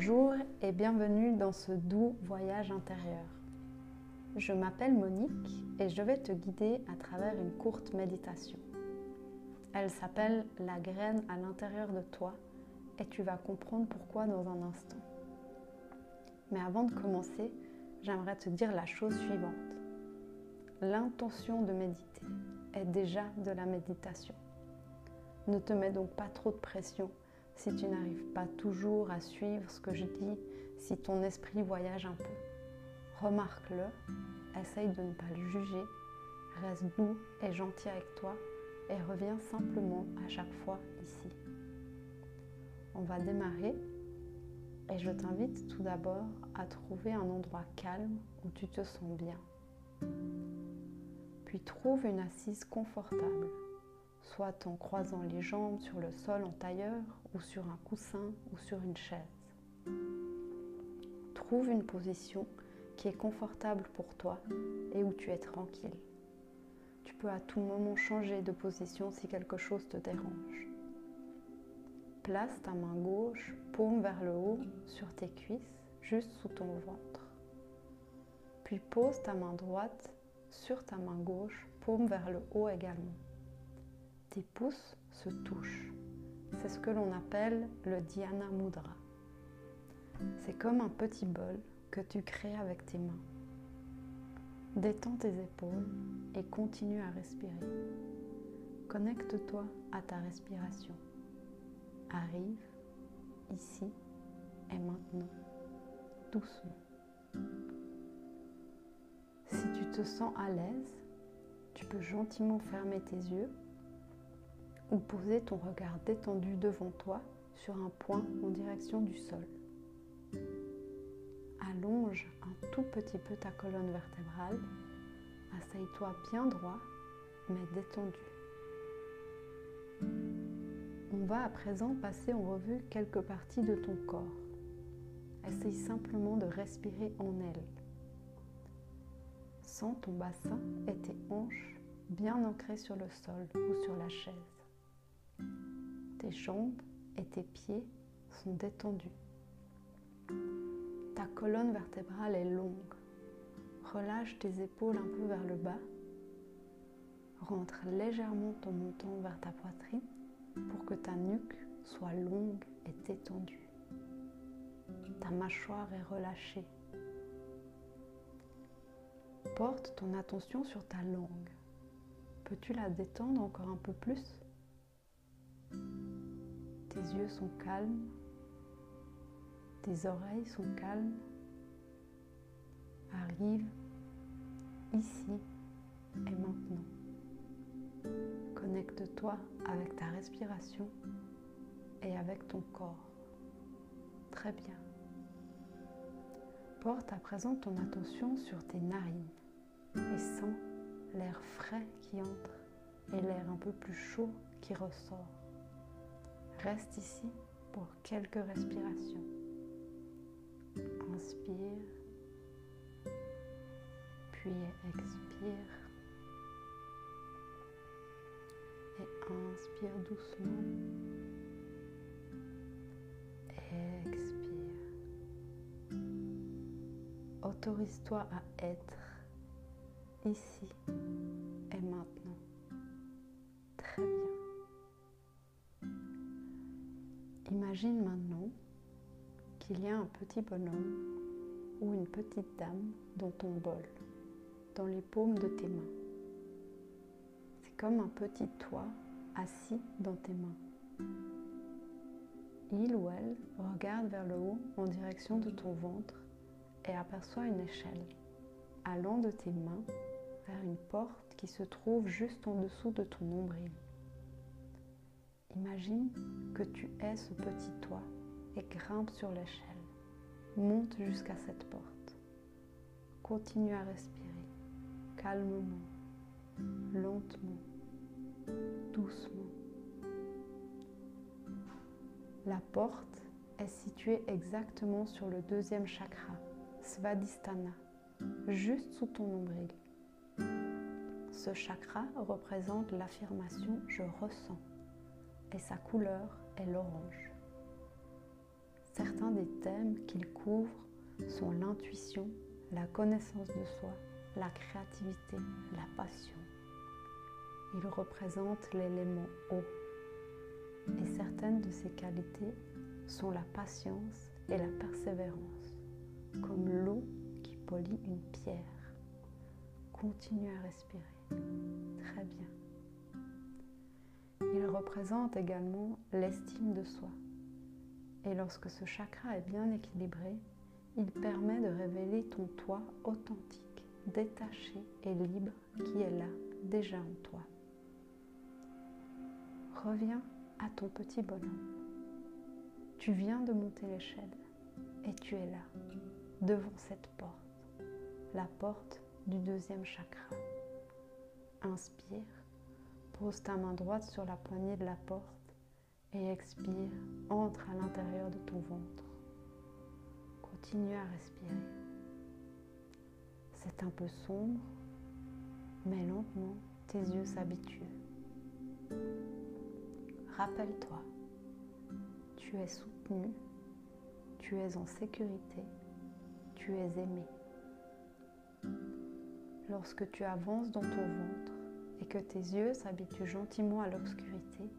Bonjour et bienvenue dans ce doux voyage intérieur. Je m'appelle Monique et je vais te guider à travers une courte méditation. Elle s'appelle La graine à l'intérieur de toi et tu vas comprendre pourquoi dans un instant. Mais avant de commencer, j'aimerais te dire la chose suivante. L'intention de méditer est déjà de la méditation. Ne te mets donc pas trop de pression si tu n'arrives pas toujours à suivre ce que je dis, si ton esprit voyage un peu. Remarque-le, essaye de ne pas le juger, reste doux et gentil avec toi et reviens simplement à chaque fois ici. On va démarrer et je t'invite tout d'abord à trouver un endroit calme où tu te sens bien. Puis trouve une assise confortable soit en croisant les jambes sur le sol en tailleur ou sur un coussin ou sur une chaise. Trouve une position qui est confortable pour toi et où tu es tranquille. Tu peux à tout moment changer de position si quelque chose te dérange. Place ta main gauche, paume vers le haut, sur tes cuisses, juste sous ton ventre. Puis pose ta main droite sur ta main gauche, paume vers le haut également tes pouces se touchent. C'est ce que l'on appelle le dhyana mudra. C'est comme un petit bol que tu crées avec tes mains. Détends tes épaules et continue à respirer. Connecte-toi à ta respiration. Arrive ici et maintenant, doucement. Si tu te sens à l'aise, tu peux gentiment fermer tes yeux ou poser ton regard détendu devant toi sur un point en direction du sol. Allonge un tout petit peu ta colonne vertébrale. Asseye-toi bien droit, mais détendu. On va à présent passer en revue quelques parties de ton corps. Essaye simplement de respirer en elles. Sens ton bassin et tes hanches bien ancrées sur le sol ou sur la chaise. Tes jambes et tes pieds sont détendus. Ta colonne vertébrale est longue. Relâche tes épaules un peu vers le bas. Rentre légèrement ton menton vers ta poitrine pour que ta nuque soit longue et détendue. Ta mâchoire est relâchée. Porte ton attention sur ta langue. Peux-tu la détendre encore un peu plus? Tes yeux sont calmes, tes oreilles sont calmes. Arrive ici et maintenant. Connecte-toi avec ta respiration et avec ton corps. Très bien. Porte à présent ton attention sur tes narines et sens l'air frais qui entre et l'air un peu plus chaud qui ressort. Reste ici pour quelques respirations. Inspire, puis expire. Et inspire doucement. Expire. Autorise-toi à être ici et maintenant. Imagine maintenant qu'il y a un petit bonhomme ou une petite dame dans ton bol, dans les paumes de tes mains. C'est comme un petit toit assis dans tes mains. Il ou elle regarde vers le haut en direction de ton ventre et aperçoit une échelle allant de tes mains vers une porte qui se trouve juste en dessous de ton nombril. Imagine que tu es ce petit toit et grimpe sur l'échelle. Monte jusqu'à cette porte. Continue à respirer calmement, lentement, doucement. La porte est située exactement sur le deuxième chakra, Svadhisthana, juste sous ton nombril. Ce chakra représente l'affirmation je ressens et sa couleur est l'orange. Certains des thèmes qu'il couvre sont l'intuition, la connaissance de soi, la créativité, la passion. Il représente l'élément eau et certaines de ses qualités sont la patience et la persévérance, comme l'eau qui polie une pierre. Continue à respirer. Très bien. Représente également l'estime de soi. Et lorsque ce chakra est bien équilibré, il permet de révéler ton toi authentique, détaché et libre qui est là, déjà en toi. Reviens à ton petit bonhomme. Tu viens de monter l'échelle et tu es là, devant cette porte, la porte du deuxième chakra. Inspire, pose ta main droite sur la poignée de la porte et expire, entre à l'intérieur de ton ventre. Continue à respirer. C'est un peu sombre, mais lentement, tes yeux s'habituent. Rappelle-toi, tu es soutenu, tu es en sécurité, tu es aimé. Lorsque tu avances dans ton ventre et que tes yeux s'habituent gentiment à l'obscurité,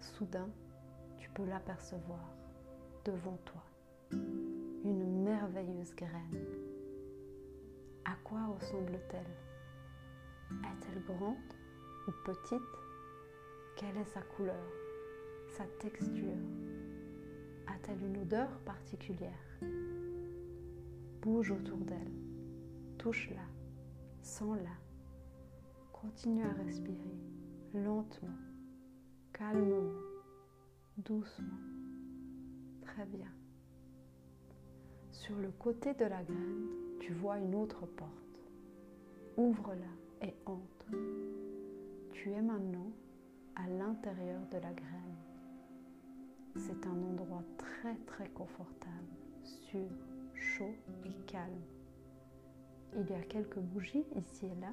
soudain, tu peux l'apercevoir devant toi, une merveilleuse graine. À quoi ressemble-t-elle? Est-elle grande ou petite? Quelle est sa couleur sa texture? A-t-elle une odeur particulière? Bouge autour d'elle, touche-la, sens-la. Continue à respirer lentement, calmement, doucement. Très bien. Sur le côté de la graine, tu vois une autre porte. Ouvre-la et entre. Tu es maintenant à l'intérieur de la graine. C'est un endroit très très confortable, sûr, chaud et calme. Il y a quelques bougies ici et là.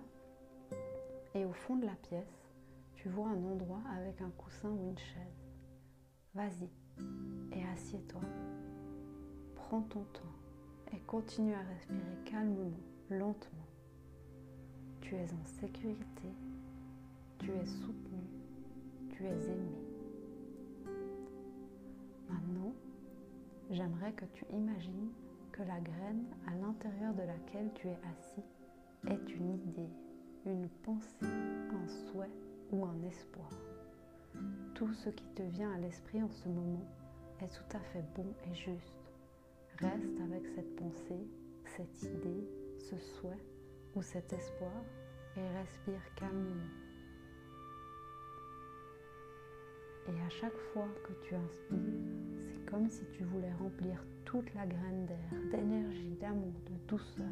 Et au fond de la pièce, tu vois un endroit avec un coussin ou une chaise. Vas-y et assieds-toi. Prends ton temps et continue à respirer calmement, lentement. Tu es en sécurité, tu es soutenu, tu es aimé. Maintenant, j'aimerais que tu imagines que la graine à l'intérieur de laquelle tu es assis est une idée, une pensée, un souhait ou un espoir. Tout ce qui te vient à l'esprit en ce moment est tout à fait bon et juste. Reste avec cette pensée, cette idée, ce souhait ou cet espoir et respire calmement. Et à chaque fois que tu inspires, c'est comme si tu voulais remplir toute la graine d'air, d'énergie, d'amour, de douceur.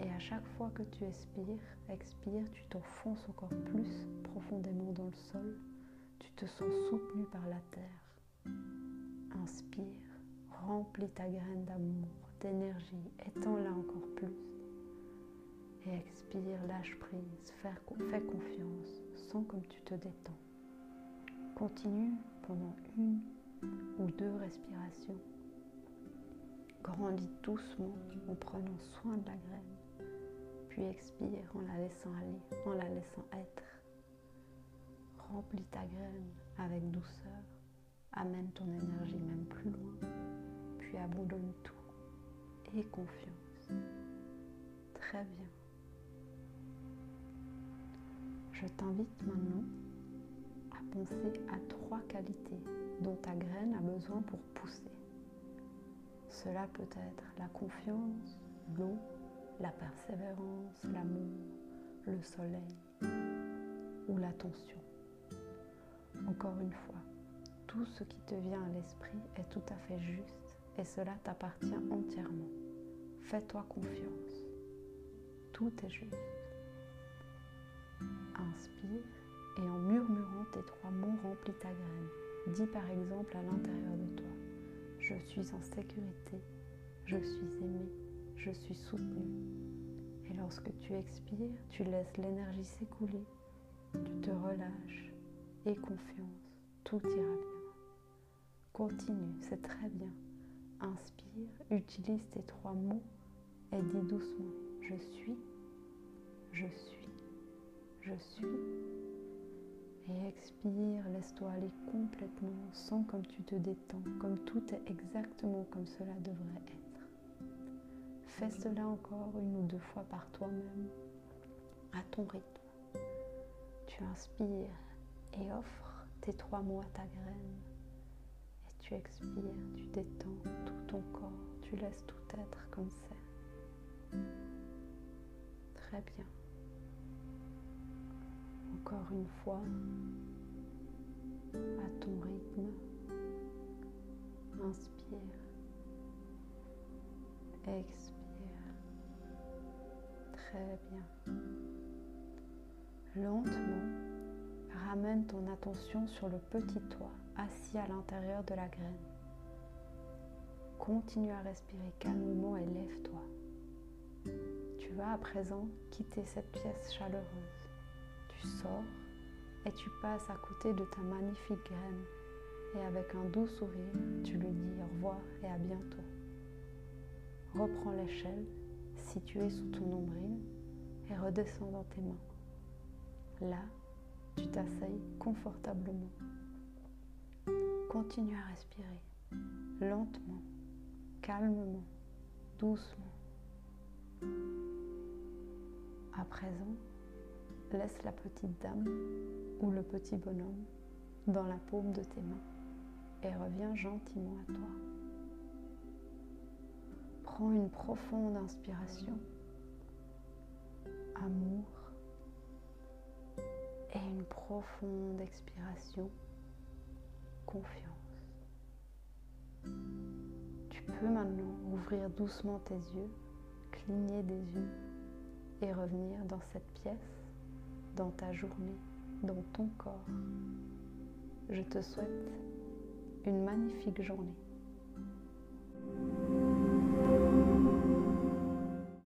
Et à chaque fois que tu expires, expires, tu t'enfonces encore plus profondément dans le sol. Tu te sens soutenu par la terre. Inspire, remplis ta graine d'amour, d'énergie, étends-la encore plus. Et expire, lâche prise, fais confiance, sens comme tu te détends. Continue pendant une ou deux respirations. Grandis doucement en prenant soin de la graine, puis expire en la laissant aller, en la laissant être. Remplis ta graine avec douceur, amène ton énergie même plus loin, puis abandonne tout et confiance. Très bien. Je t'invite maintenant penser à trois qualités dont ta graine a besoin pour pousser. Cela peut être la confiance, l'eau, la persévérance, l'amour, le soleil ou l'attention. Encore une fois, tout ce qui te vient à l'esprit est tout à fait juste et cela t'appartient entièrement. Fais-toi confiance. Tout est juste. Inspire et en murmurant tes trois mots remplis ta graine. Dis par exemple à l'intérieur de toi, je suis en sécurité, je suis aimé, je suis soutenu. Et lorsque tu expires, tu laisses l'énergie s'écouler, tu te relâches et confiance, tout ira bien. Continue, c'est très bien. Inspire, utilise tes trois mots et dis doucement je suis, je suis, je suis. Et expire, laisse-toi aller complètement, sens comme tu te détends, comme tout est exactement comme cela devrait être. Fais cela encore une ou deux fois par toi-même, à ton rythme. Tu inspires et offres tes trois mots à ta graine. Et tu expires, tu détends tout ton corps, tu laisses tout être comme c'est. Très bien. Encore une fois, à ton rythme, inspire, expire. Très bien. Lentement, ramène ton attention sur le petit toit assis à l'intérieur de la graine. Continue à respirer calmement et lève-toi. Tu vas à présent quitter cette pièce chaleureuse sors et tu passes à côté de ta magnifique graine. Et avec un doux sourire, tu lui dis au revoir et à bientôt. Reprends l'échelle située sous ton nombril et redescends dans tes mains. Là, tu t'asseyes confortablement. Continue à respirer lentement, calmement, doucement. À présent, Laisse la petite dame ou le petit bonhomme dans la paume de tes mains et reviens gentiment à toi. Prends une profonde inspiration, amour, et une profonde expiration, confiance. Tu peux maintenant ouvrir doucement tes yeux, cligner des yeux et revenir dans cette pièce dans ta journée, dans ton corps. Je te souhaite une magnifique journée.